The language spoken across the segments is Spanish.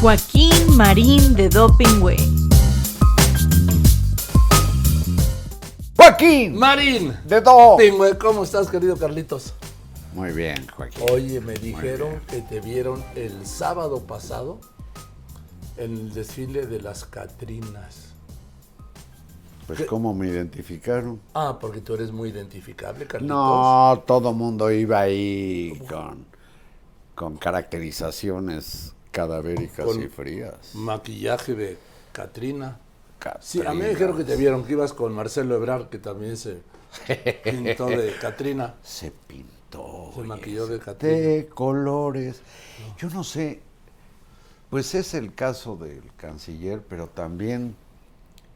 Joaquín Marín de Doping Way. Joaquín. Marín. De todo. Pingüe, ¿cómo estás, querido Carlitos? Muy bien, Joaquín. Oye, me dijeron que te vieron el sábado pasado en el desfile de las Catrinas. Pues cómo me identificaron. Ah, porque tú eres muy identificable, Carlitos. No, todo mundo iba ahí con, con caracterizaciones cadavéricas Con y frías. Maquillaje de Catrina. Sí, a mí me dijeron que te vieron que ibas con Marcelo Ebrard, que también se pintó de Catrina. Se pintó. Se maquilló de Catrina. De colores. Yo no sé, pues es el caso del canciller, pero también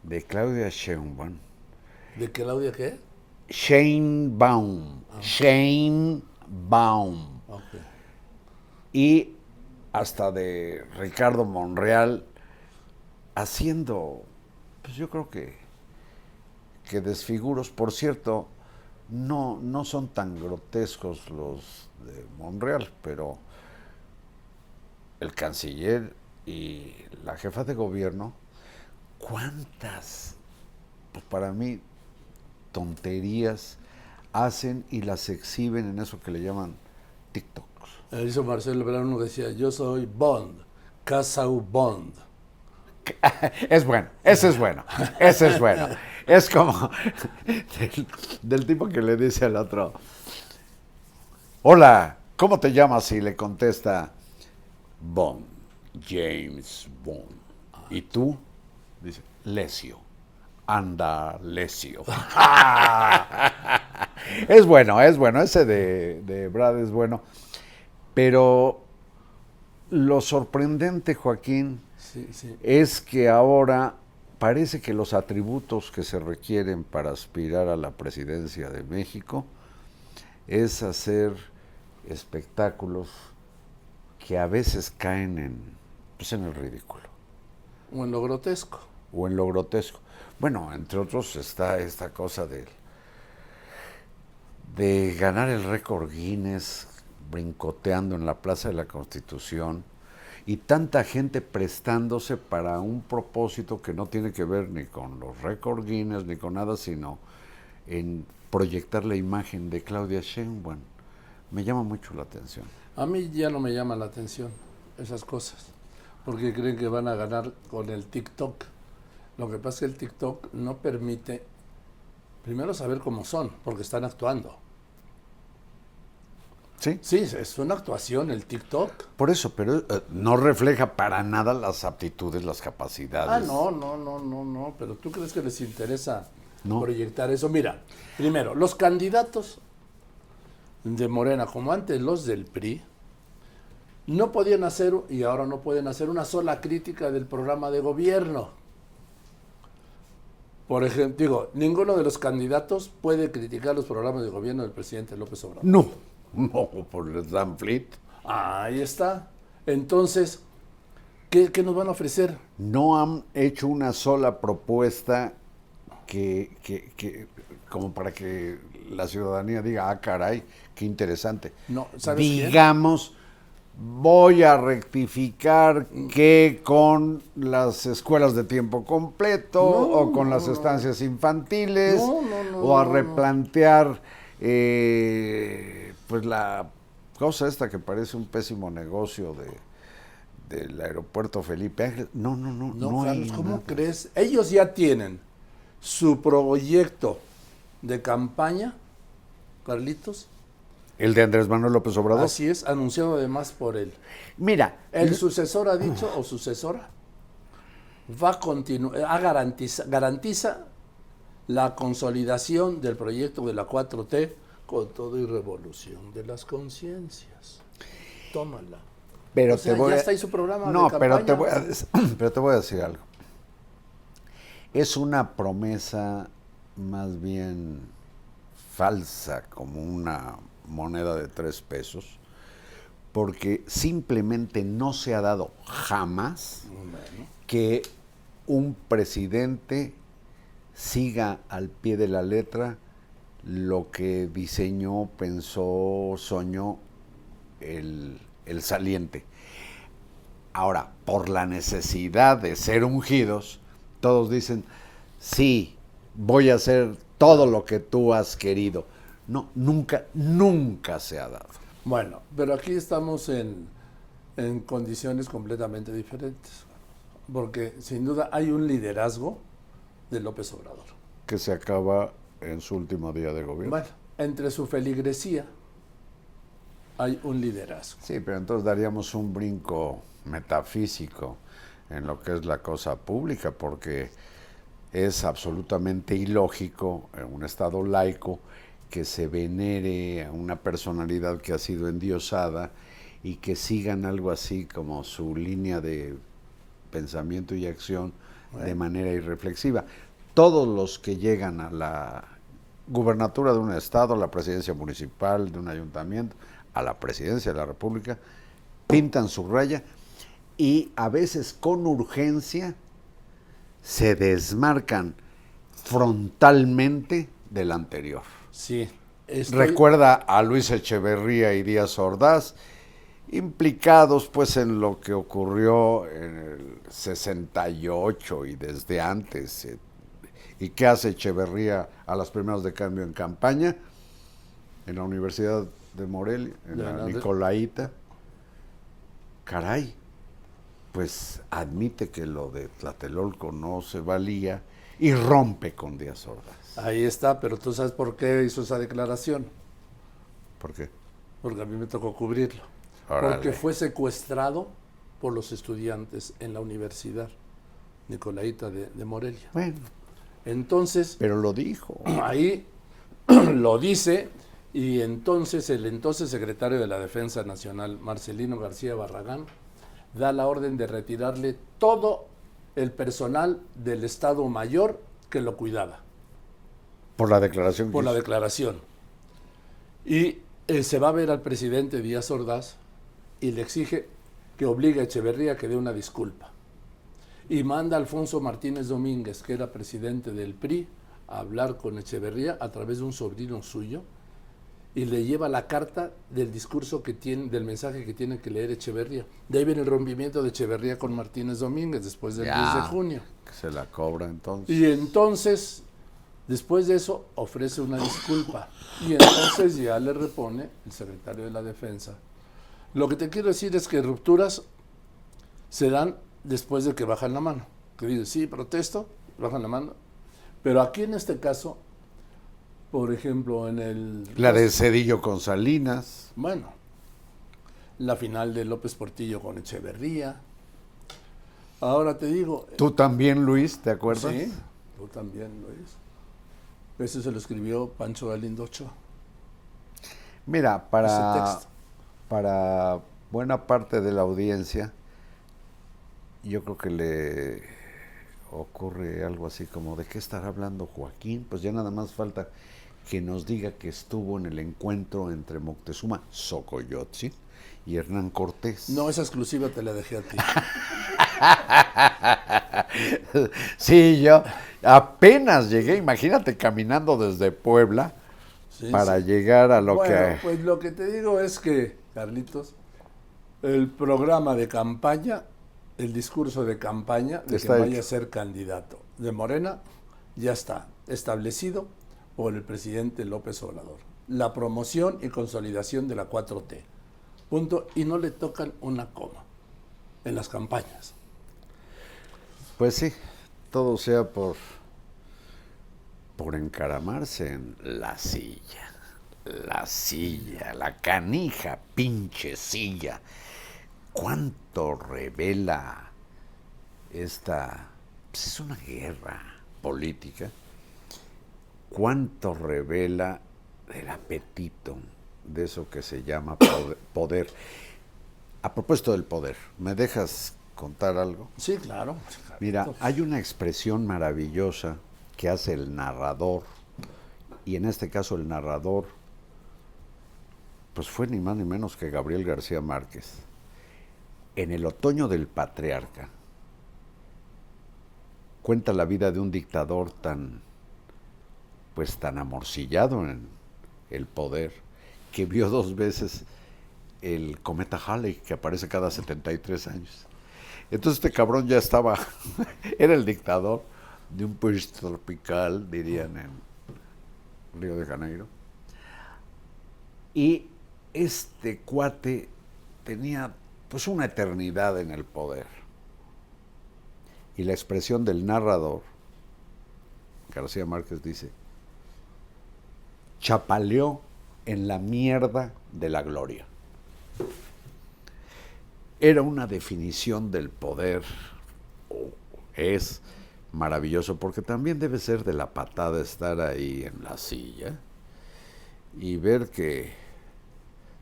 de Claudia Sheinbaum. ¿De Claudia qué? Sheinbaum. Sheinbaum. Ok. y hasta de Ricardo Monreal haciendo, pues yo creo que, que desfiguros. Por cierto, no, no son tan grotescos los de Monreal, pero el canciller y la jefa de gobierno, ¿cuántas, pues para mí, tonterías hacen y las exhiben en eso que le llaman TikToks? Eh, Hizo Marcelo que decía, yo soy Bond, Casau Bond. Es bueno, ese es bueno, ese es bueno. Es como del, del tipo que le dice al otro, hola, ¿cómo te llamas? Y le contesta, Bond, James Bond. ¿Y tú? Dice, Lesio. Anda, Lesio. es bueno, es bueno, ese de, de Brad es bueno. Pero lo sorprendente, Joaquín, Sí, sí. es que ahora parece que los atributos que se requieren para aspirar a la presidencia de México es hacer espectáculos que a veces caen en, pues en el ridículo O en lo grotesco. o en lo grotesco. Bueno, entre otros está esta cosa de, de ganar el récord Guinness brincoteando en la Plaza de la Constitución y tanta gente prestándose para un propósito que no tiene que ver ni con los récord Guinness ni con nada, sino en proyectar la imagen de Claudia Sheinbaum. Me llama mucho la atención. A mí ya no me llama la atención esas cosas, porque creen que van a ganar con el TikTok. Lo que pasa es que el TikTok no permite, primero, saber cómo son, porque están actuando. ¿Sí? Sí, es una actuación el TikTok. Por eso, pero eh, no refleja para nada las aptitudes, las capacidades. Ah, no, no, no, no, no, pero ¿tú crees que les interesa No. proyectar eso? Mira, primero, los candidatos de Morena, como antes los del PRI, no podían hacer, y ahora no pueden hacer una sola crítica del programa de gobierno. Por ejemplo, digo, ninguno de los candidatos puede criticar los programas de gobierno del presidente López Obrador. No, no, por el Dan Fleet. Ahí está. Entonces, ¿qué, qué nos van a ofrecer? no han hecho una sola propuesta que, que- que- como para que la ciudadanía diga, ah, caray, qué interesante. No, ¿sabes? Digamos, voy a rectificar que con las escuelas de tiempo completo No, o con no, las estancias infantiles No, no, no, o a replantear eh, pues la cosa esta que parece un pésimo negocio de del aeropuerto Felipe Ángel. No, no, no, No, Carlos, ¿cómo nada. crees? Ellos ya tienen su proyecto de campaña, Carlitos. El de Andrés Manuel López Obrador. Así es, anunciado además por él. Mira, El sucesor ha dicho, o sucesora, va a continuar, garantiza, garantiza la consolidación del proyecto de la 4T con todo y revolución de las conciencias. Tómala. pero o sea, te voy ya a- está ahí su programa de No, pero te voy a pero te voy a decir algo. Es una promesa más bien falsa, como una moneda de tres pesos, porque simplemente no se ha dado jamás que un presidente siga al pie de la letra lo que diseñó, pensó, soñó el, el saliente. Ahora, por la necesidad de ser ungidos, todos dicen, sí, voy a hacer todo lo que tú has querido. No, nunca, nunca se ha dado. Bueno, pero aquí estamos en, en condiciones completamente diferentes, porque sin duda hay un liderazgo de López Obrador. Que se acaba en su último día de gobierno. Bueno, entre su feligresía hay un liderazgo. Sí, pero entonces daríamos un brinco metafísico en lo que es la cosa pública, porque es absolutamente ilógico en un Estado laico que se venere a una personalidad que ha sido endiosada y que sigan algo así como su línea de pensamiento y acción de manera irreflexiva. Todos los que llegan a la gubernatura de un estado, a la presidencia municipal, de un ayuntamiento, a la presidencia de la República, pintan su raya y a veces con urgencia se desmarcan frontalmente del anterior. Sí. Recuerda a Luis Echeverría y Díaz Ordaz, implicados pues en lo que ocurrió en el 68 y desde antes. ¿Y qué hace Echeverría a las primeras de cambio en campaña? En la Universidad de Morelia, en la Nicolaita. Caray, pues admite que lo de Tlatelolco no se valía y rompe con Díaz Ordaz. Ahí está, pero tú sabes por qué hizo esa declaración. ¿Por qué? Porque a mí me tocó cubrirlo. Porque fue secuestrado por los estudiantes en la universidad Nicolaita de, de Morelia. Bueno. Entonces. Pero lo dijo. Ahí lo dice, y entonces el entonces secretario de la Defensa Nacional, Marcelino García Barragán, da la orden de retirarle todo el personal del Estado Mayor que lo cuidaba. Por la declaración. Por la declaración. Y eh, se va a ver al presidente Díaz Ordaz y le exige que obligue a Echeverría a que dé una disculpa. Y manda a Alfonso Martínez Domínguez, que era presidente del PRI, a hablar con Echeverría a través de un sobrino suyo, y le lleva la carta del discurso que tiene, del mensaje que tiene que leer Echeverría. De ahí viene el rompimiento de Echeverría con Martínez Domínguez después del 10 de junio. se la cobra entonces. Y entonces, después de eso, ofrece una disculpa. Y entonces ya le repone el secretario de la Defensa. Lo que te quiero decir es que rupturas se dan después de que bajan la mano. Que dice, sí, protesto, bajan la mano. Pero aquí en este caso por ejemplo, en el... La de Cedillo con Salinas. Bueno, la final de López Portillo con Echeverría. Ahora te digo... ¿Tú también, Luis, te acuerdas? Sí, tú también, Luis. Ese se lo escribió Pancho Galindo Mira, para, para buena parte de la audiencia, yo creo que le ocurre algo así como, ¿de qué estará hablando Joaquín? Pues ya nada más falta que nos diga que estuvo en el encuentro entre Moctezuma Xocoyotzin y Hernán Cortés. No, esa exclusiva te la dejé a ti. sí, yo apenas llegué, imagínate caminando desde Puebla para llegar a lo bueno, Pues lo que te digo es que, Carlitos, el programa de campaña, el discurso de campaña de que vaya a ser candidato de Morena, ya está establecido por el presidente López Obrador. La promoción y consolidación de la 4T. Punto. Y no le tocan una coma en las campañas. Pues sí, todo sea por, por encaramarse en la silla. La silla, la canija, pinche silla. ¿Cuánto revela esta... Pues es una guerra política cuánto revela el apetito de eso que se llama poder. A propósito del poder, ¿me dejas contar algo? Sí, claro. Mira, hay una expresión maravillosa que hace el narrador, y en este caso el narrador, pues fue ni más ni menos que Gabriel García Márquez. En el otoño del patriarca, cuenta la vida de un dictador tan pues tan amorcillado en el poder, que vio dos veces el cometa Halley, que aparece cada 73 años. Entonces este cabrón ya estaba, era el dictador de un país tropical, dirían en Río de Janeiro. Y este cuate tenía pues una eternidad en el poder. Y la expresión del narrador, García Márquez dice, chapaleó en la mierda de la gloria. Era una definición del poder, o es maravilloso, porque también debe ser de la patada estar ahí en la silla y ver que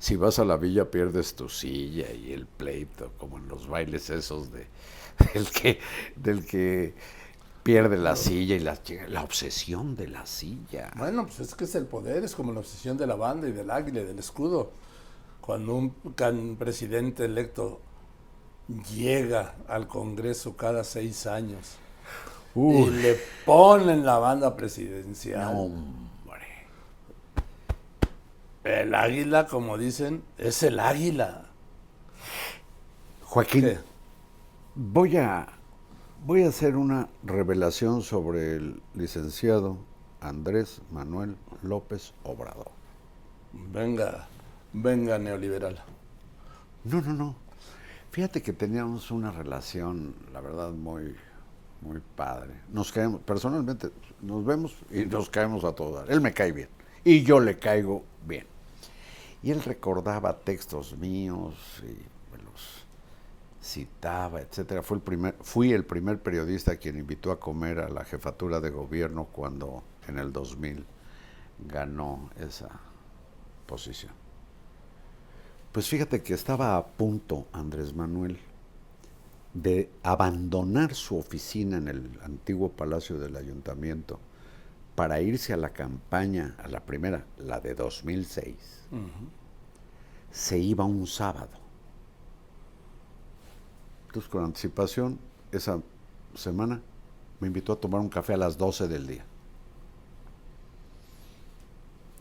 si vas a la villa pierdes tu silla y el pleito, como en los bailes esos de del que, del que pierde la silla y la, la obsesión de la silla. Bueno, pues es que es el poder, es como la obsesión de la banda y del águila y del escudo. Cuando un can- presidente electo llega al Congreso cada seis años y le ponen la banda presidencial. no. El águila, como dicen, es el águila. Joaquín, ¿Qué? voy a, voy a hacer una revelación sobre el licenciado Andrés Manuel López Obrador. Venga, venga neoliberal. No, no, no. Fíjate que teníamos una relación, la verdad, muy, muy padre. Nos caemos, personalmente, nos vemos y nos caemos a todo dar. Él me cae bien y yo le caigo bien. Y él recordaba textos míos y me los citaba, etcétera. Fui el primer periodista quien invitó a comer a la jefatura de gobierno cuando en el 2000 ganó esa posición. Pues fíjate que estaba a punto Andrés Manuel de abandonar su oficina en el antiguo palacio del ayuntamiento para irse a la campaña, a la primera, la de 2006. Se iba un sábado. Entonces, con anticipación, esa semana me invitó a tomar un café a las 12 del día.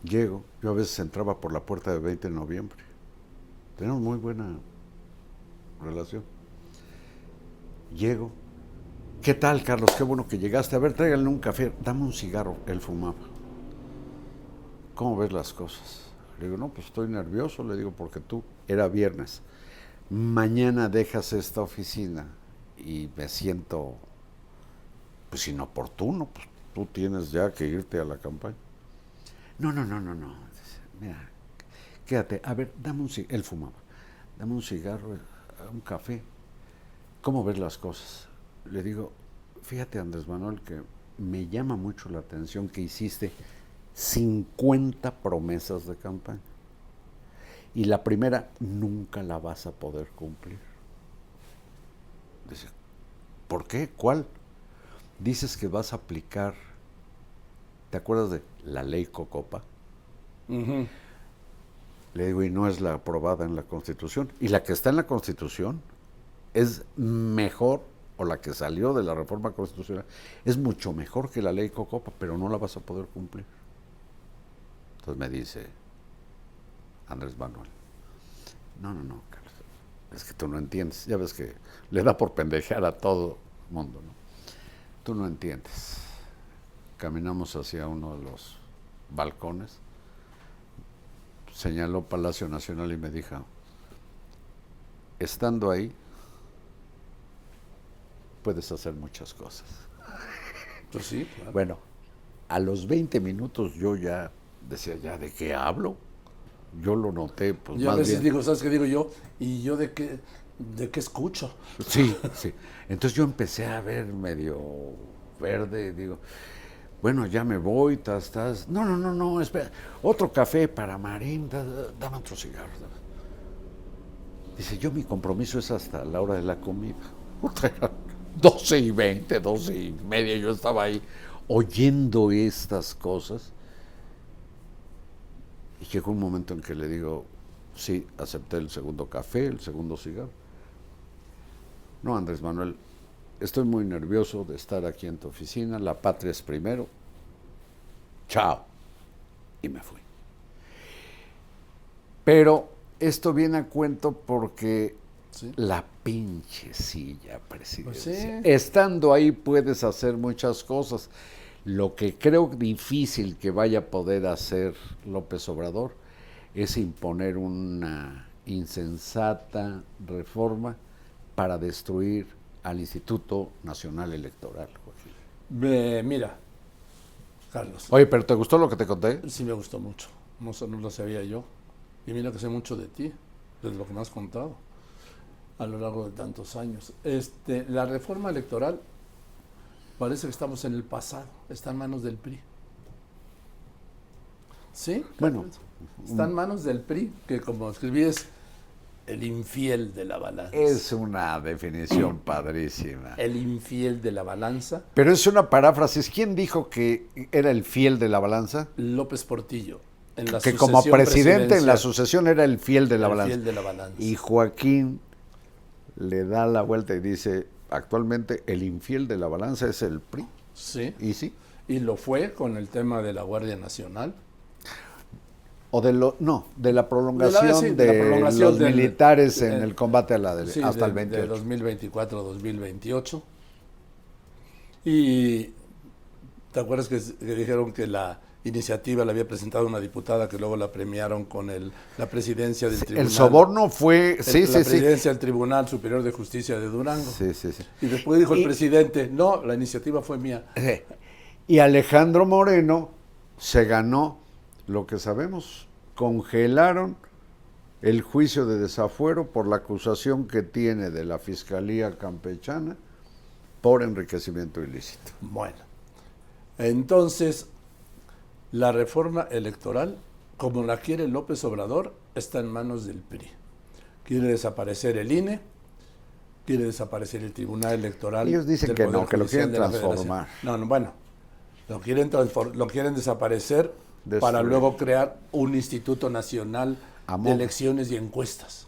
Llego, yo a veces entraba por la puerta de 20 de noviembre. Tenemos muy buena relación. Llego. ¿Qué tal, Carlos? Qué bueno que llegaste. A ver, tráiganle un café. Dame un cigarro. Él fumaba. ¿Cómo ves las cosas? Le digo, no, pues estoy nervioso. Le digo, porque tú, era viernes. Mañana dejas esta oficina y me siento, pues, inoportuno. Pues tú tienes ya que irte a la campaña. No, no, no, no, no. Mira, quédate. A ver, dame un cigarro. Él fumaba. Dame un cigarro, un café. ¿Cómo ves las cosas? Le digo, fíjate Andrés Manuel que me llama mucho la atención que hiciste 50 promesas de campaña. Y la primera nunca la vas a poder cumplir. Dice, ¿por qué? ¿Cuál? Dices que vas a aplicar, ¿te acuerdas de la ley Cocopa? Le digo, y no es la aprobada en la Constitución. Y la que está en la Constitución es mejor, o la que salió de la reforma constitucional, es mucho mejor que la ley Cocopa, pero no la vas a poder cumplir. Entonces me dice Andrés Manuel, no, no, no, Carlos, es que tú no entiendes. Ya ves que le da por pendejear a todo mundo, ¿no? Tú no entiendes. Caminamos hacia uno de los balcones señaló Palacio Nacional y me dijo, estando ahí, puedes hacer muchas cosas. Pues sí, claro. Bueno, a los 20 minutos yo ya decía, ¿ya de qué hablo? Yo lo noté, pues yo a más veces bien. digo, ¿sabes qué digo yo? ¿Y yo de qué, de qué escucho? Sí, sí. Entonces yo empecé a ver medio verde, digo, bueno, ya me voy, estás, estás. No, no, no, no, espera. Otro café para Marín, da- da- dame otro cigarro. dame. Dice, yo mi compromiso es hasta la hora de la comida. Puta, eran 12 y 20, 12 y media, yo estaba ahí oyendo estas cosas. Y llegó un momento en que le digo, sí, acepté el segundo café, el segundo cigarro. No, Andrés Manuel, estoy muy nervioso de estar aquí en tu oficina, la patria es primero. Chao. Y me fui. Pero esto viene a cuento porque Sí. La pinche silla presidencial. Pues sí. Estando ahí puedes hacer muchas cosas. Lo que creo difícil que vaya a poder hacer López Obrador es imponer una insensata reforma para destruir al Instituto Nacional Electoral. Ve, mira, Carlos, Oye, pero ¿te gustó lo que te conté? sí me gustó mucho. No, no lo sabía yo. Y mira que sé mucho de ti, de lo que me has contado a lo largo de tantos años. Este, la reforma electoral parece que estamos en el pasado, está en manos del PRI. ¿Sí? Bueno, Está en manos del PRI, que como escribí es el infiel de la balanza. es una definición padrísima. El infiel de la balanza, Pero es una paráfrasis. ¿Quién dijo que era el fiel de la balanza? López Portillo. En la que como presidente en la sucesión era el fiel de la El balanza. fiel de la balanza. Y Joaquín le da la vuelta y dice, actualmente el infiel de la balanza es el PRI. Sí. ¿Y sí? Y lo fue con el tema de la Guardia Nacional. O de lo, no, de la prolongación De de, la- sí, de la prolongación los del- militares en el combate a la de, Sí, hasta de, el 28. De 2024 a 2028. Y ¿te acuerdas que, que dijeron que la iniciativa la había presentado una diputada que luego la premiaron con el, la presidencia del tribunal? el soborno fue, el- sí, la sí, sí. presidencia del Tribunal Superior de Justicia de Durango. Sí, sí, sí. Y después dijo Y- el presidente, no, la iniciativa fue mía. Y Alejandro Moreno se ganó lo que sabemos, congelaron el juicio de desafuero por la acusación que tiene de la Fiscalía Campechana por enriquecimiento ilícito. Bueno, entonces la reforma electoral, como la quiere López Obrador, está en manos del PRI. Quiere desaparecer el INE, quiere desaparecer el Tribunal Electoral. Ellos dicen del que Poder no, que lo quieren transformar. No, no, bueno, lo quieren, lo quieren desaparecer para luego crear un Instituto Nacional Amor. de Elecciones y Encuestas.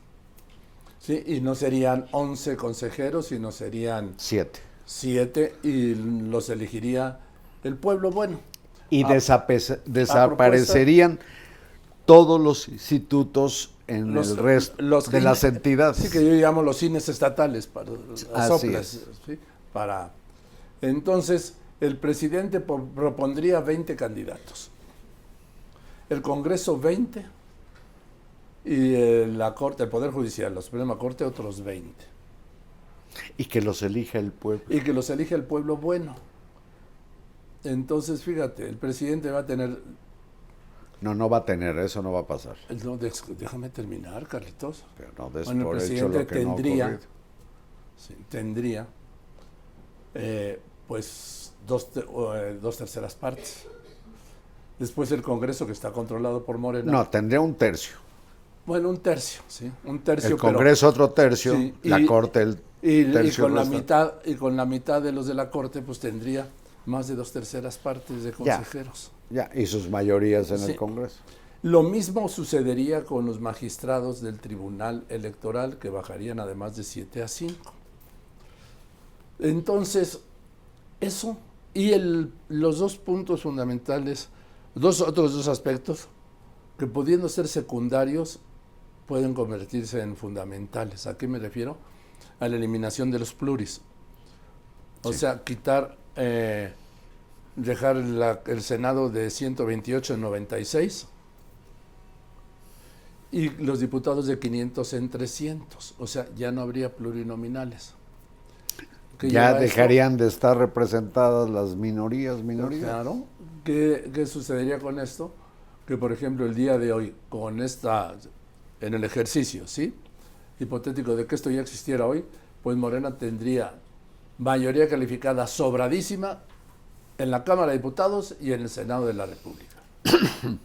¿Sí? Y no serían 11 consejeros, sino serían Siete. siete y los elegiría el pueblo bueno. Y A- desape- desaparecerían todos los institutos en Los- el resto los de las entidades. Sí, que yo llamo los cines estatales para las para entonces el presidente po- propondría 20 candidatos. El Congreso 20 y eh, la Corte, el Poder Judicial, la Suprema Corte otros 20. Y que los elija el pueblo. Y que los elige el pueblo bueno. Entonces, fíjate, el presidente va a tener No, no va a tener, eso no va a pasar. No, déjame terminar, Carlitos. Pero no des Bueno, el hecho presidente lo que tendría-. Sí, tendría eh, pues dos, te- eh, dos terceras partes. Después el Congreso que está controlado por Morena. No, tendría un tercio. Bueno, un tercio, sí, un tercio. El pero- Congreso otro tercio, Sí, la y- Corte el y, y tercio con la mitad y con la mitad de los de la corte, pues tendría más de dos terceras partes de Ya. consejeros. Ya, y sus mayorías en Sí. el Congreso. Lo mismo sucedería con los magistrados del Tribunal Electoral, que bajarían además de 7 a 5. Entonces, eso y el- los dos puntos fundamentales, dos otros dos aspectos, que pudiendo ser secundarios, pueden convertirse en fundamentales. ¿A qué me refiero? A la eliminación de los pluris. O Sí. sea, quitar, eh, dejar la- el Senado de 128 en 96 y los diputados de 500 en 300. O sea, ya no habría plurinominales. ¿Qué Ya esto? dejarían de estar representadas las minorías, minorías. Claro. ¿Qué, qué sucedería con esto? Que, por ejemplo, el día de hoy, con esta, en el ejercicio, ¿sí? Hipotético de que esto ya existiera hoy, pues Morena tendría mayoría calificada sobradísima en la Cámara de Diputados y en el Senado de la República.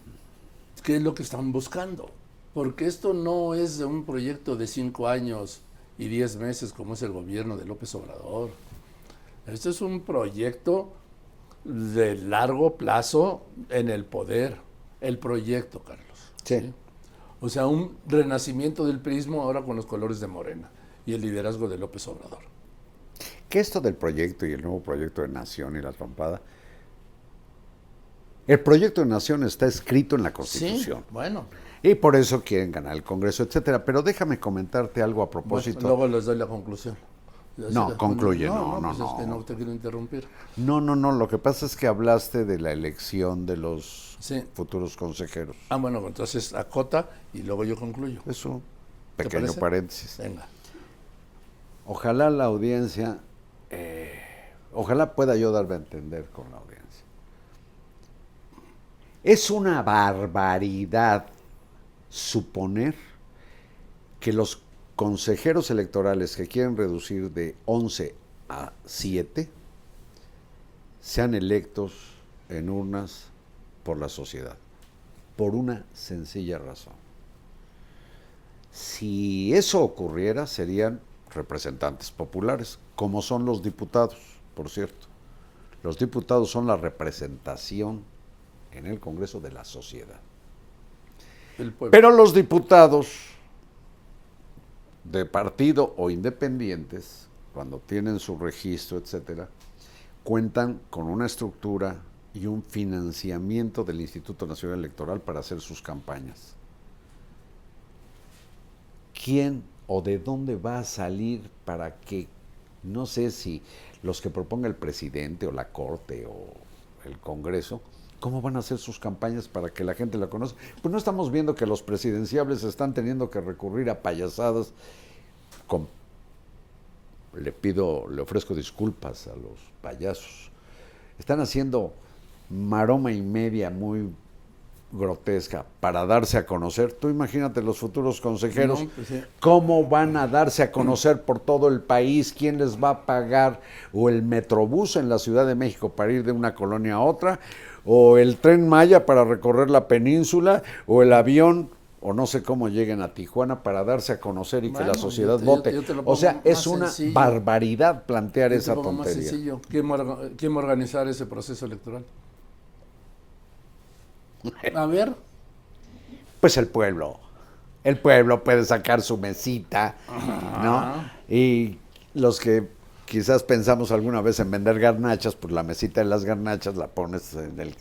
¿Qué es lo que están buscando? Porque esto no es un proyecto de cinco años y diez meses como es el gobierno de López Obrador. Este es un proyecto de largo plazo en el poder. El proyecto, Carlos. Sí. O sea, un renacimiento del prismo ahora con los colores de Morena y el liderazgo de López Obrador. Que esto del proyecto y el nuevo proyecto de Nación y la trompada. El proyecto de Nación está escrito en la Constitución. Sí, bueno. Y por eso quieren ganar el Congreso, etcétera. Pero déjame comentarte algo a propósito. Luego les doy la conclusión. No, concluye, no, no, pues es que no. no te quiero interrumpir. No, no, no. Lo que pasa es que hablaste de la elección de los Sí. futuros consejeros. Ah, bueno, entonces acota y luego yo concluyo. Es un ¿Te pequeño paréntesis. Venga. Ojalá la audiencia, eh, ojalá pueda yo darme a entender con la audiencia. Es una barbaridad suponer que los consejeros electorales que quieren reducir de 11 a 7 sean electos en urnas por la sociedad, por una sencilla razón. Si eso ocurriera, serían representantes populares, como son los diputados, por cierto. Los diputados son la representación en el Congreso de la sociedad. Pero los diputados de partido o independientes, cuando tienen su registro, etcétera, cuentan con una estructura y un financiamiento del Instituto Nacional Electoral para hacer sus campañas. ¿Quién o de dónde va a salir para que, no sé si los que proponga el presidente o la Corte o el Congreso, ¿cómo van a hacer sus campañas para que la gente la conozca? Pues no estamos viendo que los presidenciables están teniendo que recurrir a payasadas le pido, le ofrezco disculpas a los payasos. Están haciendo maroma y media muy grotesca para darse a conocer. Tú imagínate los futuros consejeros, No, pues sí. cómo van a darse a conocer por todo el país, quién les va a pagar, o el metrobús en la Ciudad de México para ir de una colonia a otra, o el tren Maya para recorrer la península, o el avión, o no sé cómo lleguen a Tijuana para darse a conocer y que la sociedad yo- vote. yo o sea, es más una sencillo. barbaridad plantear te esa pongo más tontería. sencillo. ¿Quién va, a orga- quién va a organizar ese proceso electoral? A ver, Pues el pueblo. El pueblo puede sacar su mesita, ¿no? Y los que quizás pensamos alguna vez en vender garnachas, pues la mesita de las garnachas la pones en el,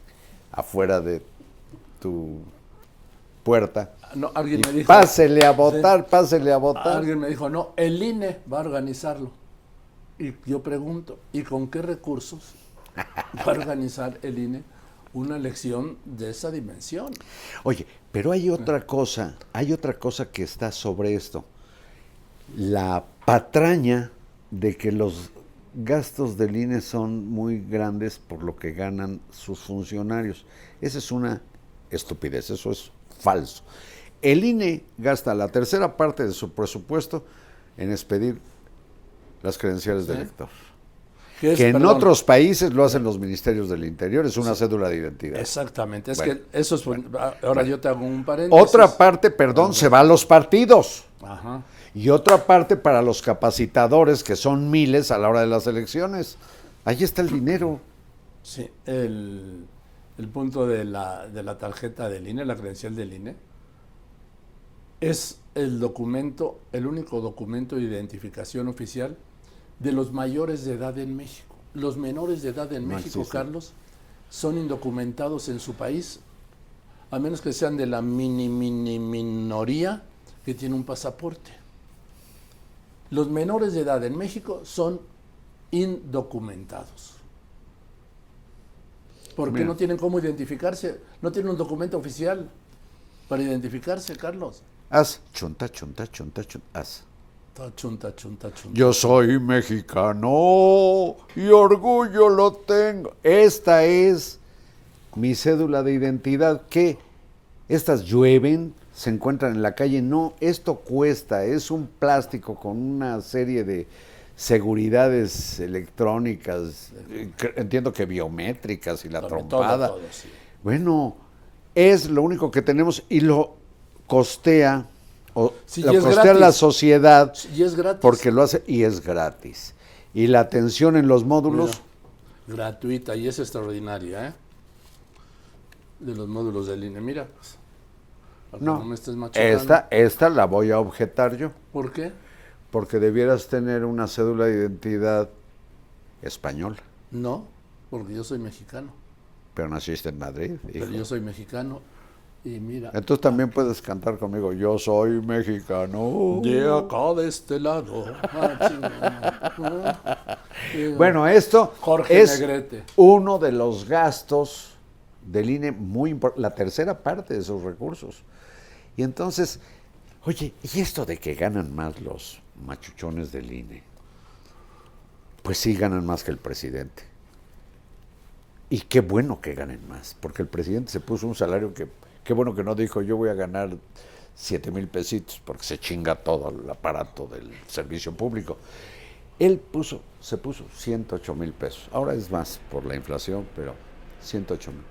afuera de tu puerta. no, alguien me dijo. pásele a votar, pásele a votar. Alguien me dijo, no, el INE va a organizarlo. Y yo pregunto, ¿y con qué recursos va a organizar el INE una elección de esa dimensión? Oye, pero hay otra cosa, hay otra cosa que está sobre esto. La patraña de que los gastos del INE son muy grandes por lo que ganan sus funcionarios. Esa es una estupidez, eso es falso. El INE gasta la tercera parte de su presupuesto en expedir las credenciales de Sí. elector. Que es, Que en perdón, otros países lo hacen los ministerios del Interior, es una cédula de identidad. Exactamente, es Bueno, que eso es... ahora yo te hago un paréntesis. Otra parte, perdón, se va a los partidos. Ajá. Y otra parte para los capacitadores, que son miles a la hora de las elecciones. Ahí está el dinero. Sí, el, el punto de la, de la tarjeta del INE, la credencial del INE, es el documento, el único documento de identificación oficial de los mayores de edad en México. Los menores de edad en No México, existe. Carlos, son indocumentados en su país, a menos que sean de la mini, mini minoría que tiene un pasaporte. Los menores de edad en México son indocumentados. Porque Mira. no tienen cómo identificarse, no tienen un documento oficial para identificarse, Carlos. Haz chunta, chunta, chunta, chunta, haz. Yo soy mexicano y orgullo lo tengo. Esta es mi cédula de identidad. ¿Qué? Estas llueven, se encuentran en la calle. No, esto cuesta. Es un plástico con una serie de seguridades electrónicas. Entiendo que biométricas y la todo, trompada. todo, sí. Bueno, es lo único que tenemos y lo costea, o Sí, lo costea la sociedad Y es gratis. porque lo hace y es gratis. Y la atención en los módulos, Mira, gratuita y es extraordinaria, ¿eh? De los módulos del INE. Mira, pues, que no, me estés esta, esta la voy a objetar yo, ¿Por qué? porque debieras tener una cédula de identidad española, No, porque yo soy mexicano. pero naciste en Madrid. Pero hijo. yo soy mexicano Y mira, Entonces también puedes cantar conmigo, yo soy mexicano. de acá de este lado. Ah. Bueno, esto Jorge es Negrete. uno de los gastos del INE muy importante, la tercera parte de sus recursos. Y entonces, oye, ¿y esto de que ganan más los machuchones del INE? Pues sí ganan más que el presidente. Y qué bueno que ganen más, porque el presidente se puso un salario que, qué bueno que no dijo yo voy a ganar 7 mil pesitos, porque se chinga todo el aparato del servicio público. Él puso, se puso 108 mil pesos. Ahora es más por la inflación, pero 108 mil.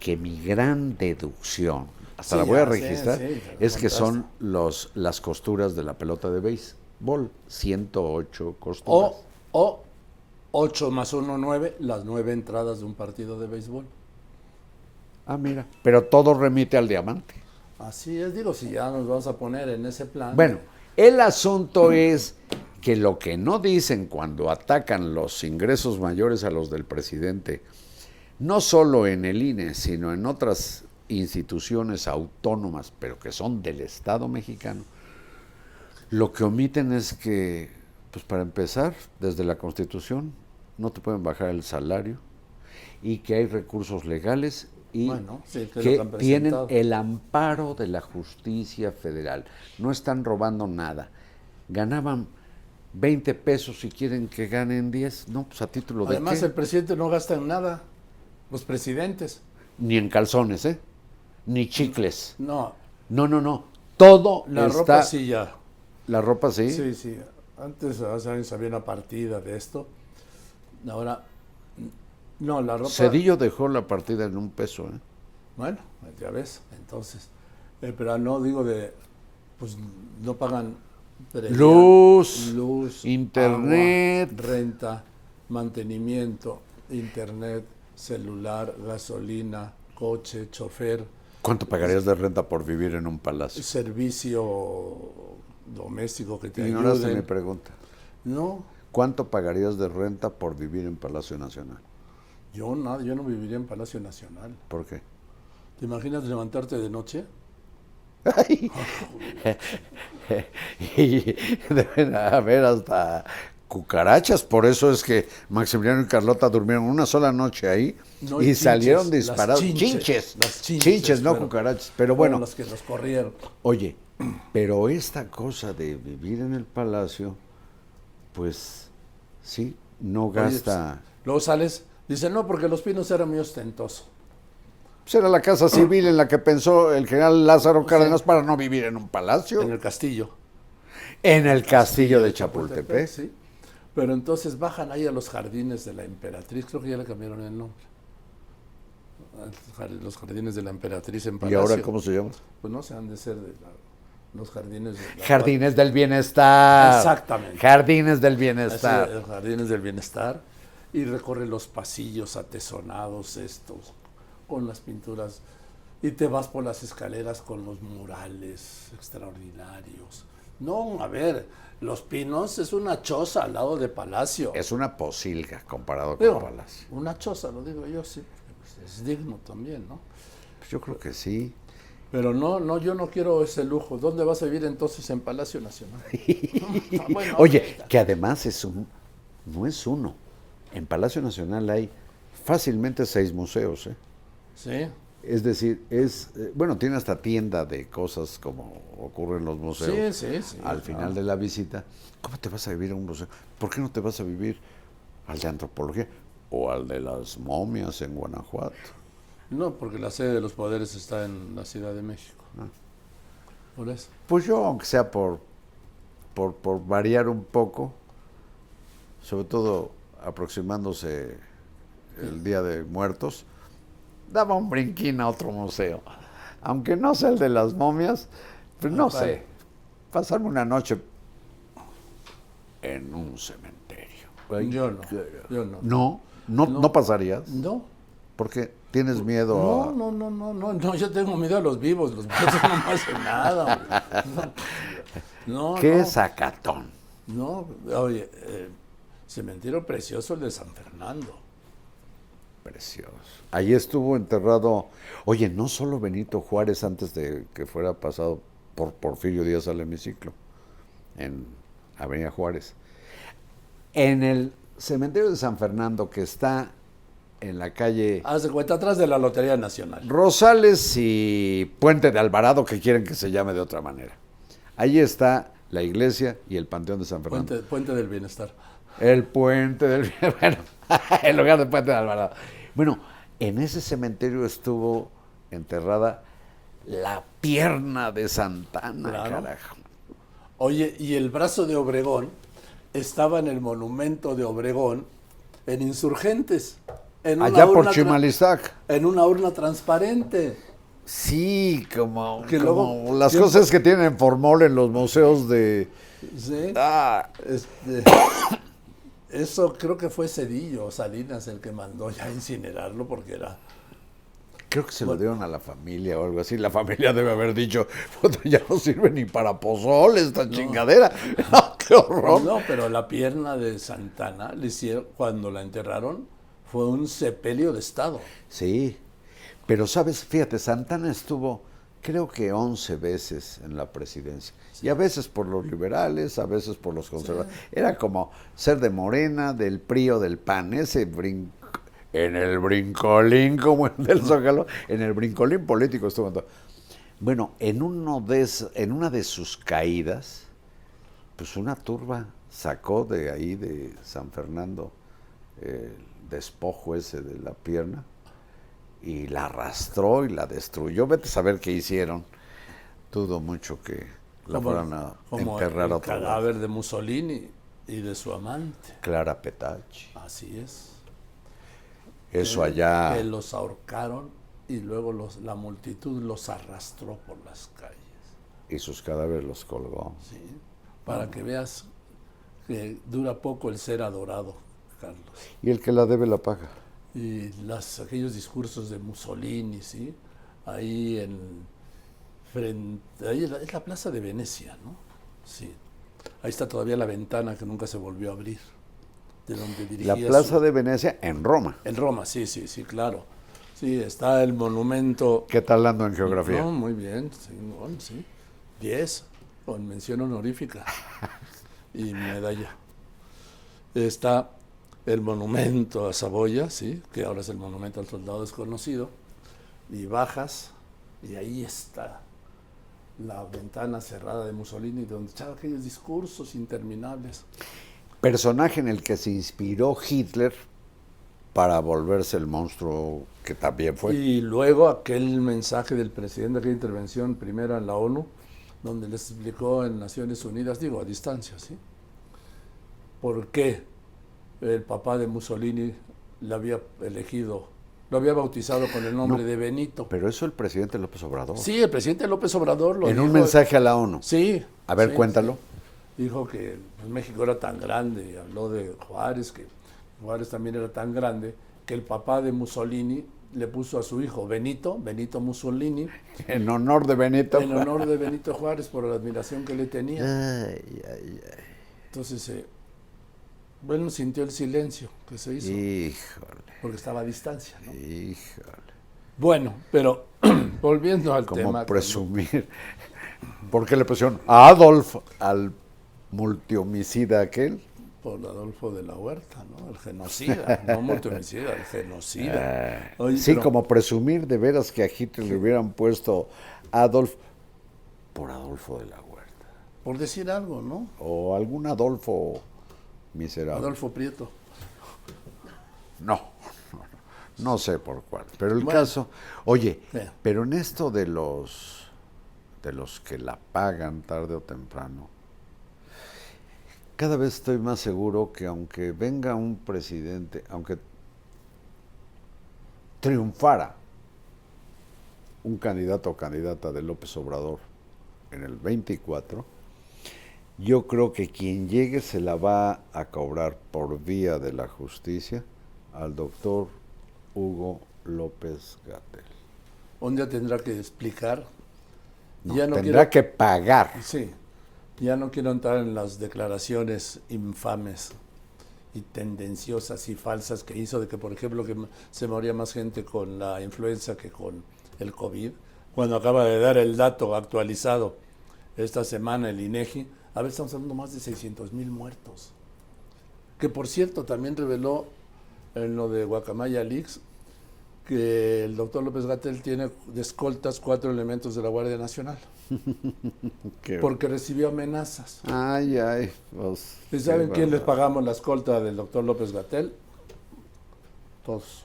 Que mi gran deducción, hasta Sí, la voy a sí, registrar, sí, es que son los, las costuras de la pelota de béisbol. 108 costuras. O, o 8 más 1, 9, las nueve entradas de un partido de béisbol. Ah, mira. Pero todo remite al diamante. Así es, digo, si ya nos vamos a poner en ese plan. Bueno, el asunto es que lo que no dicen cuando atacan los ingresos mayores a los del presidente, no solo en el INE, sino en otras instituciones autónomas, pero que son del Estado mexicano, lo que omiten es que, pues para empezar, desde la Constitución no te pueden bajar el salario y que hay recursos legales y Bueno, sí, que tienen el amparo de la justicia federal. No están robando nada. Ganaban 20 pesos y quieren que ganen 10. No, pues a título de Además, el presidente no gasta en nada. Los presidentes. Ni en calzones, ¿eh? Ni chicles. No, No, no, no. Todo la está... ropa sí ya. La ropa sí. Sí, sí. Antes hace años había una partida de esto. Ahora, no, la ropa. Cedillo dejó la partida en un peso, ¿eh? Bueno, ya ves, entonces. eh, pero no digo de. Pues no pagan. predial, Luz, luz, internet. agua, renta, mantenimiento, internet, celular, gasolina, coche, chofer, ¿Cuánto pagarías de renta por vivir en un palacio? servicio doméstico que te Ignoraste ayuden. mi pregunta. No, ¿Cuánto pagarías de renta por vivir en Palacio Nacional? Yo nada, yo no viviría en Palacio Nacional. ¿Por qué? ¿Te imaginas levantarte de noche? Ay. y deben haber hasta cucarachas, por eso es que Maximiliano y Carlota durmieron una sola noche ahí No, y y salieron disparados. las Chinches, chinches, las chinches, chinches no cucarachas. Pero bueno, los que los corrieron. oye, pero esta cosa de vivir en el palacio, pues sí, no Oye, gasta. pues, luego sales, dicen, no, porque Los Pinos era muy ostentoso. Pues era la casa civil en la que pensó el general Lázaro Cárdenas para no vivir en un palacio. En el castillo. En el castillo de Chapultepec. Sí. Pero entonces bajan ahí a los jardines de la emperatriz, creo que ya le cambiaron el nombre. Los jardines de la emperatriz en ¿Y Palacio. ahora cómo se llama? Pues no se han de ser de la- los jardines de la- Jardines del Bienestar. Exactamente. Jardines del Así, Bienestar. los jardines del bienestar. Y recorre los pasillos atesonados estos, con las pinturas. Y te vas por las escaleras con los murales extraordinarios. No, a ver, Los Pinos es una choza al lado de Palacio. Es una posilga comparado con Palacio. Una choza, lo digo yo, sí. es digno también, ¿no? Pues yo creo que sí. Pero no, no, yo no quiero ese lujo. ¿Dónde vas a vivir entonces en Palacio Nacional? Bueno, Oye, que además es un, no es uno. En Palacio Nacional hay fácilmente seis museos. ¿eh? Sí. Es decir, es eh, bueno, tiene hasta tienda de cosas como ocurre en los museos. Sí, sí, sí, Al claro. final de la visita, ¿cómo te vas a vivir a un museo? ¿Por qué no te vas a vivir al de antropología o al de las momias en Guanajuato? No, porque la sede de los poderes está en la Ciudad de México. Ah. Por eso. Pues yo, aunque sea por, por, por variar un poco, sobre todo aproximándose el Día de Muertos, daba un brinquín a otro museo. Aunque no sea el de las momias, pues no Ah, sé, pasarme una noche en un cementerio. Yo no, yo no. No, no, No. no pasarías. No, Porque tienes miedo no, a... no, no, no, no, no, yo tengo miedo a los vivos, los muertos no me hacen nada. No, ¿Qué no, sacatón? no, oye, eh, cementerio precioso el de San Fernando. Precioso. Ahí estuvo enterrado, oye, no solo Benito Juárez antes de que fuera pasado por Porfirio Díaz al hemiciclo, en Avenida Juárez. En el cementerio de San Fernando, que está en la calle Haz de cuenta atrás de la Lotería Nacional. Rosales y Puente de Alvarado, que quieren que se llame de otra manera. Ahí está la iglesia y el Panteón de San Fernando. Puente, Puente del Bienestar. El puente del bueno, en lugar de puente de Alvarado. Bueno, en ese cementerio estuvo enterrada la pierna de Santana, Claro. carajo. Oye, y el brazo de Obregón estaba en el monumento de Obregón en Insurgentes. En Allá por Chimalistac. En una urna transparente. Sí, como, Que como luego- las cosas que tienen en Formol en los museos de... ¿sí? Ah, Este, eso creo que fue Cedillo, Salinas, el que mandó ya incinerarlo porque era... creo que se lo dieron a la familia o algo así. La familia debe haber dicho, "Puta, ya no sirve ni para pozole esta chingadera. ¡Qué horror! No, pero la pierna de Santana, le hicieron, cuando la enterraron, fue un sepelio de Estado. Sí, pero sabes, fíjate, Santana estuvo creo que 11 veces en la presidencia. Y a veces por los liberales, a veces por los conservadores. Era como ser de Morena, del PRI o del PAN, ese brinco, en el brincolín como el del Zócalo, en el brincolín político estuvo. en todo. Bueno, en, uno de, en una de sus caídas, pues una turba sacó de ahí, de San Fernando, el despojo ese de la pierna y la arrastró y la destruyó. Vete a saber qué hicieron. Dudo mucho que la fueran a como enterrar el otra vez. cadáver de Mussolini y de su amante. Clara Petacci. Así es. Eso que- allá. Que los ahorcaron y luego los, la multitud los arrastró por las calles. Y sus cadáveres los colgó. ¿sí? Para que veas que dura poco el ser adorado, Carlos. Y el que la debe la paga. Y las, aquellos discursos de Mussolini, ¿sí? Ahí en frente, ahí es la, es la plaza de Venecia, ¿no? Sí. Ahí está todavía la ventana que nunca se volvió a abrir, de donde dirigía La su- Plaza de Venecia en Roma. En Roma, sí, sí, sí, claro. Sí, está el monumento. ¿Qué tal ando en geografía? No, muy bien, sí. 10, con mención honorífica y medalla. Está el monumento a Saboya, sí, que ahora es el monumento al soldado desconocido, y bajas, y ahí está la ventana cerrada de Mussolini, donde echaba aquellos discursos interminables. Personaje en el que se inspiró Hitler para volverse el monstruo que también fue. Y luego aquel mensaje del presidente, aquella intervención primera en la ONU, donde les explicó en Naciones Unidas, digo, a distancia, ¿sí? ¿Por qué el papá de Mussolini le había elegido, lo había bautizado con el nombre No, de Benito? Pero eso el presidente López Obrador. Sí, el presidente López Obrador lo en dijo. un mensaje a la ONU. Sí. A ver, sí, cuéntalo. sí. Dijo que México era tan grande, y habló de Juárez, que Juárez también era tan grande, que el papá de Mussolini le puso a su hijo Benito, Benito Mussolini, En honor de Benito. en honor de Benito Juárez por la admiración que le tenía. Ay, ay, ay. Entonces, eh, bueno, sintió el silencio que se hizo, Híjole, porque estaba a distancia. ¿no? híjole. Bueno, pero volviendo al Como tema. presumir. ¿Por qué le pusieron a Adolf al multihomicida aquel? Por Adolfo de la Huerta, ¿no? El genocida, no multihomicida, el genocida. Oye, sí, pero- como presumir de veras que a Hitler le hubieran puesto Adolf por Adolfo de la Huerta. Por decir algo, ¿no? O algún Adolfo miserable. Adolfo Prieto. No, no, no, sé por cuál. Pero el Bueno. caso, oye, pero en esto de los de los que la pagan tarde o temprano, cada vez estoy más seguro que aunque venga un presidente, aunque triunfara un candidato o candidata de López Obrador en el 24, yo creo que quien llegue se la va a cobrar por vía de la justicia al doctor Hugo López Gatel. Un día tendrá que explicar. No, ya no tendrá quiero, que pagar. Sí, ya no quiero entrar en las declaraciones infames y tendenciosas y falsas que hizo de que, por ejemplo, que se moría más gente con la influenza que con el COVID, cuando acaba de dar el dato actualizado esta semana el INEGI, a ver, estamos hablando más de 600 mil muertos. Que por cierto también reveló en lo de Guacamaya Leaks que el doctor López Gatel tiene de escoltas cuatro elementos de la Guardia Nacional. porque recibió amenazas. Ay, ay. Pues, ¿Y saben quién les pagamos la escolta del doctor López Gatel? Todos.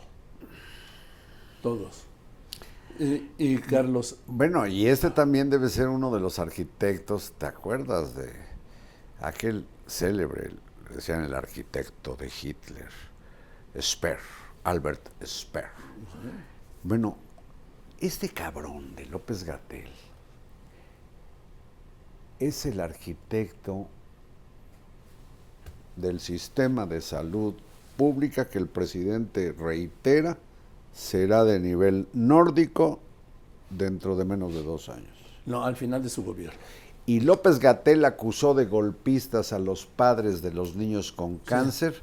Todos. Y, Carlos. Bueno, y este también debe ser uno de los arquitectos, ¿te acuerdas de aquel célebre, decían el arquitecto de Hitler, Speer, Albert Speer? Bueno, este cabrón de López Gatel es el arquitecto del sistema de salud pública que el presidente reitera será de nivel nórdico dentro de menos de dos años. No, al final de su gobierno. Y López Gatel acusó de golpistas a los padres de los niños con cáncer,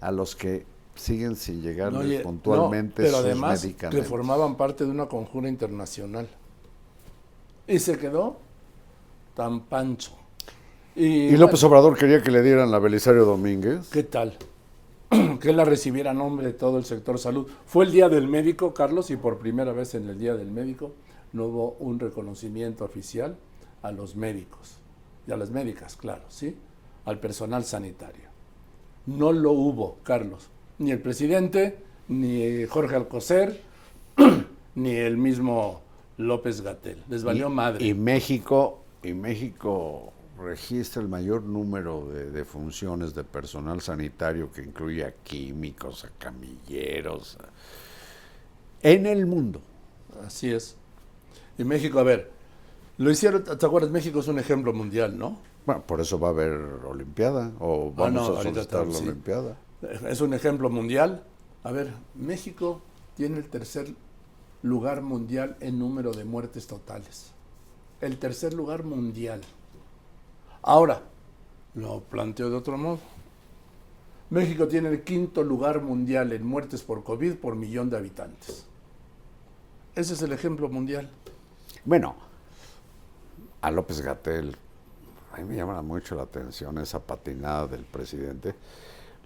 a los que siguen sin llegar puntualmente pero además que formaban parte de una conjura internacional. Y se quedó tan pancho. Y, López Obrador quería que le dieran la Belisario Domínguez. ¿Qué tal? que la recibiera a nombre de todo el sector salud. Fue el Día del Médico, Carlos, y por primera vez en el Día del Médico no hubo un reconocimiento oficial a los médicos y a las médicas, claro, ¿sí? Al personal sanitario. No lo hubo, Carlos. Ni el presidente, ni Jorge Alcocer, ni el mismo López Gatel. Les valió madre. Y México y México registra el mayor número de, de, funciones de personal sanitario que incluye a químicos, a camilleros, en el mundo. Así es. Y México, a ver, lo hicieron, ¿te acuerdas? México es un ejemplo mundial, ¿no? Bueno, por eso va a haber Olimpiada, o ah, vamos a solicitar la Olimpiada. Es un ejemplo mundial. A ver, México tiene el tercer lugar mundial en número de muertes totales el tercer lugar mundial. Ahora, lo planteo de otro modo. México tiene el quinto lugar mundial en muertes por COVID por millón de habitantes. Ese es el ejemplo mundial. Bueno, a López Gatel, a mí me llama mucho la atención esa patinada del presidente.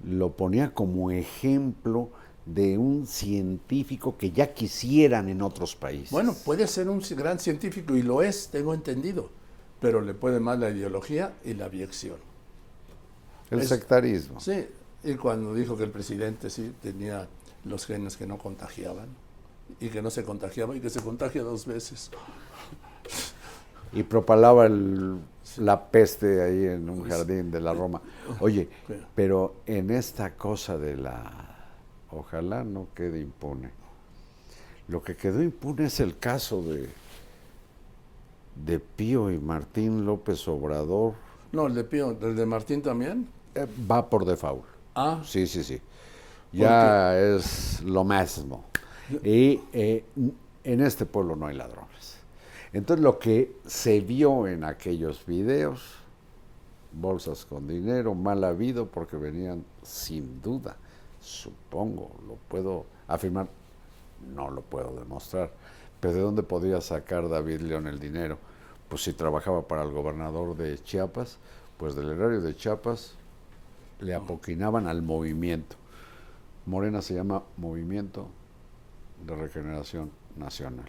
Lo ponía como ejemplo de un científico que ya quisieran en otros países. Bueno, puede ser un gran científico y lo es, tengo entendido, pero le puede más la ideología y la abyección. El sectarismo. Sí, y cuando dijo que el presidente sí tenía los genes que no contagiaban y que no se contagiaba y que se contagia dos veces. Y propalaba la peste ahí en un jardín de la Roma. Oye, pero en esta cosa de la Ojalá no quede impune. Lo que quedó impune es el caso de, de Pío y Martín López Obrador. No, el de Pío, el de Martín también. Eh, va por default. Ah. Sí, sí, sí. Ya es lo mismo. Y eh, en este pueblo no hay ladrones. Entonces lo que se vio en aquellos videos, bolsas con dinero, mal habido porque venían sin duda Supongo, lo puedo afirmar, no lo puedo demostrar. Pero ¿de dónde podría sacar David León el dinero? Pues si trabajaba para el gobernador de Chiapas, pues del erario de Chiapas le apoquinaban al movimiento. Morena se llama Movimiento de Regeneración Nacional.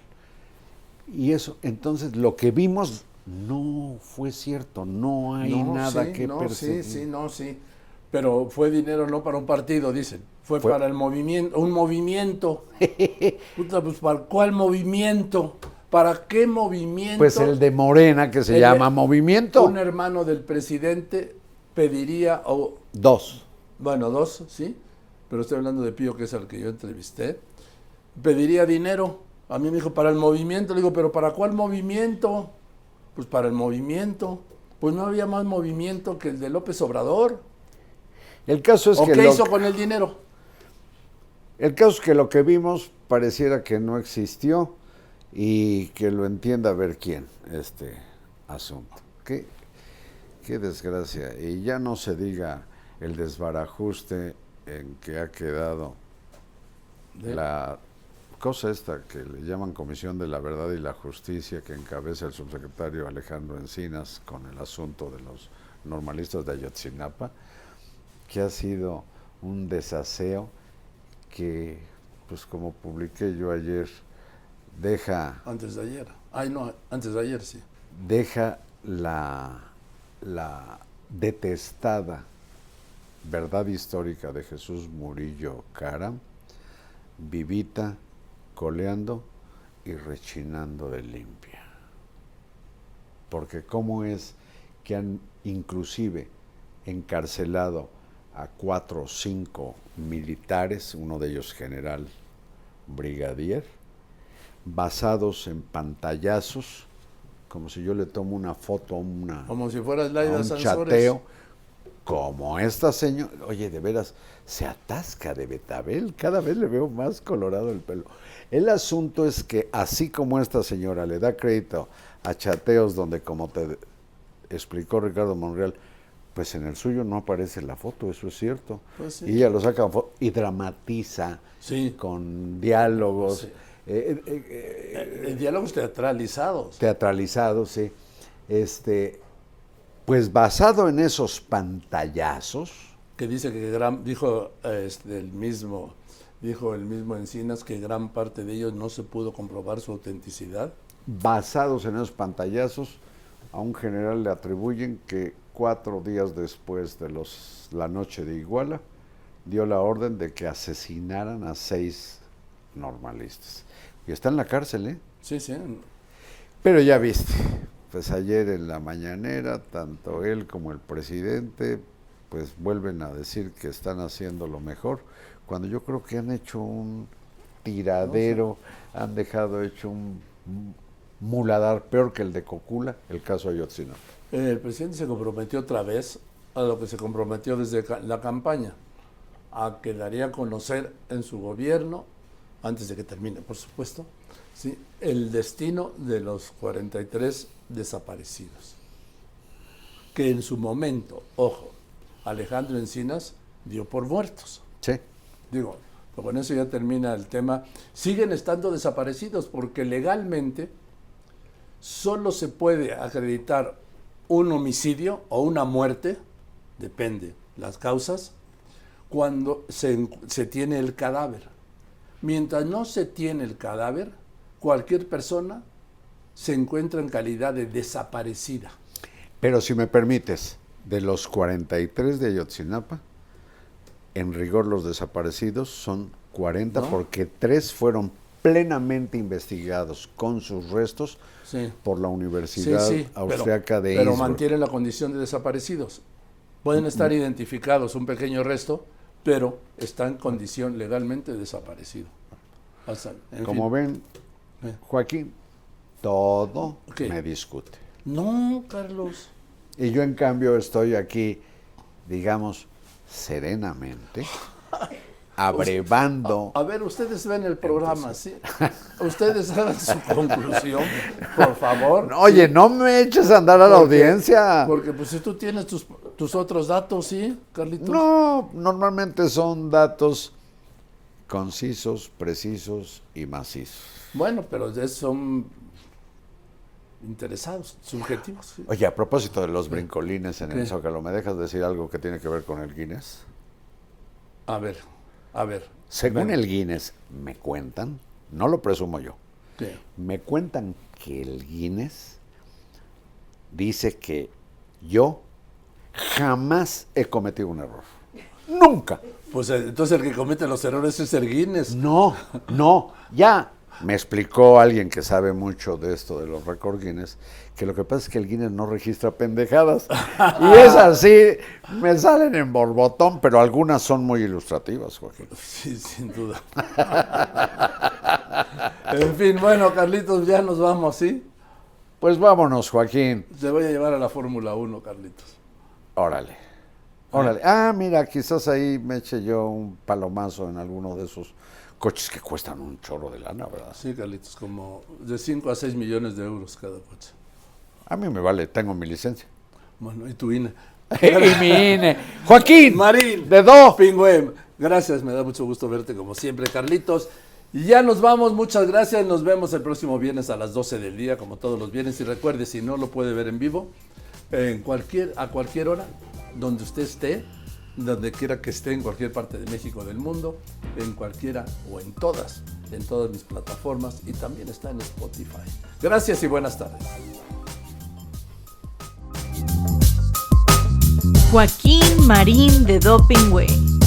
Y eso, entonces lo que vimos no fue cierto, no hay nada que no, Sí, sí, no, sí pero fue dinero no para un partido, dicen. Fue, para el movimiento, un movimiento. Puta, pues ¿para cuál movimiento? ¿Para qué movimiento? Pues el de Morena, que se llama Movimiento. Un hermano del presidente pediría... o dos. Bueno, dos, sí. Pero estoy hablando de Pío, que es el que yo entrevisté. Pediría dinero. A mí me dijo, para el movimiento. Le digo, ¿pero para cuál movimiento? Pues para el movimiento. Pues no había más movimiento que el de López Obrador. El caso es ¿O que qué hizo con el dinero? El caso es que lo que vimos pareciera que no existió y que lo entienda a ver quién este asunto. Qué, qué desgracia. Y ya no se diga el desbarajuste en que ha quedado De- la cosa esta que le llaman Comisión de la Verdad y la Justicia que encabeza el subsecretario Alejandro Encinas con el asunto de los normalistas de Ayotzinapa, que ha sido un desaseo que, pues como publiqué yo ayer, deja Antes de ayer. Ay, no, antes de ayer sí. deja la, la detestada verdad histórica de Jesús Murillo Cara, vivita, coleando y rechinando de limpia. Porque cómo es que han inclusive encarcelado a cuatro o cinco militares, uno de ellos general brigadier, basados en pantallazos, como si yo le tomo una foto a una Como si fuera a Laida un Sansores. chateo, como esta señora, oye, de veras, se atasca de betabel, cada vez le veo más colorado el pelo. El asunto es que así como esta señora le da crédito a chateos donde, como te explicó Ricardo Monreal, pues en el suyo no aparece la foto, eso es cierto. Pues sí. Y ella lo saca y dramatiza Sí. con diálogos. Sí. eh, eh, eh, diálogos teatralizados. teatralizado, sí. Este, pues basado en esos pantallazos, que dice que gran, dijo este, el mismo dijo el mismo Encinas que gran parte de ellos no se pudo comprobar su autenticidad. basados en esos pantallazos, a un general le atribuyen que cuatro días después de los, la noche de Iguala, dio la orden de que asesinaran a seis normalistas. Y está en la cárcel, ¿eh? Sí, sí. Pero ya viste, pues ayer en la mañanera, tanto él como el presidente, pues vuelven a decir que están haciendo lo mejor, cuando yo creo que han hecho un tiradero, han dejado hecho un muladar peor que el de Cocula, el caso Ayotzinapa. El presidente se comprometió otra vez a lo que se comprometió desde la campaña, a que daría a conocer en su gobierno, antes de que termine, por supuesto, ¿sí? el destino de los 43 desaparecidos. Que en su momento, ojo, Alejandro Encinas dio por muertos. Sí. Digo, pero con eso ya termina el tema. Siguen estando desaparecidos porque legalmente solo se puede acreditar un homicidio o una muerte, depende las causas, cuando se, se tiene el cadáver. Mientras no se tiene el cadáver, cualquier persona se encuentra en calidad de desaparecida. Pero si me permites, de los 43 de Ayotzinapa, en rigor los desaparecidos son 40 ¿No? porque tres fueron plenamente investigados con sus restos Sí. por la Sí, Universidad sí, Austriaca pero, de pero Innsbruck. mantienen la condición de desaparecidos. Pueden estar identificados un pequeño resto, pero está en condición legalmente desaparecido. Hasta- en Como fin. ven, Eh. Joaquín, todo ¿Qué? me discute. No, Carlos. Y yo en cambio estoy aquí, digamos, serenamente, abrevando. A ver, ustedes ven el programa, ¿sí? Ustedes hagan su conclusión, por favor. Oye, no me eches a andar a la Porque- audiencia. Porque pues si tú tienes tus, tus otros datos, ¿sí, Carlitos? No, normalmente son datos concisos, precisos y macizos. Bueno, pero son interesados, subjetivos. ¿sí? Oye, a propósito de los brincolines en el ¿Qué? Zócalo, ¿me dejas decir algo que tiene que ver con el Guinness? A ver, a ver. Según el Guinness, me cuentan, no lo presumo yo, me cuentan que el Guinness dice que yo jamás he cometido un error. Nunca. Pues eh, entonces el que comete los errores es el Guinness. No, no, ya. Me explicó alguien que sabe mucho de esto de los récord Guinness, que lo que pasa es que el Guinness no registra pendejadas. Y es así, me salen en borbotón, pero algunas son muy ilustrativas, Joaquín. Sí, sin duda. en fin, bueno, Carlitos, ya nos vamos, ¿sí? Pues vámonos, Joaquín. Te voy a llevar a la Fórmula 1, Carlitos. Órale. Órale. Ah, mira, quizás ahí me eche yo un palomazo en alguno de esos coches que cuestan un chorro de lana, ¿verdad? Sí, Carlitos, como de 5 a 6 millones de euros cada coche. A mí me vale, tengo mi licencia. Bueno, y tu INE. y mi INE. Joaquín. Marín. De Do. Pingüe. Gracias, me da mucho gusto verte como siempre, Carlitos. Y ya nos vamos, muchas gracias. Nos vemos el próximo viernes a las 12 del día, como todos los viernes. Y recuerde, si no lo puede ver en vivo, en cualquier, a cualquier hora, donde usted esté, donde quiera que esté, en cualquier parte de México del mundo, en cualquiera o en todas, en todas mis plataformas y también está en Spotify. Gracias y buenas tardes. Joaquín Marín de Doping Way.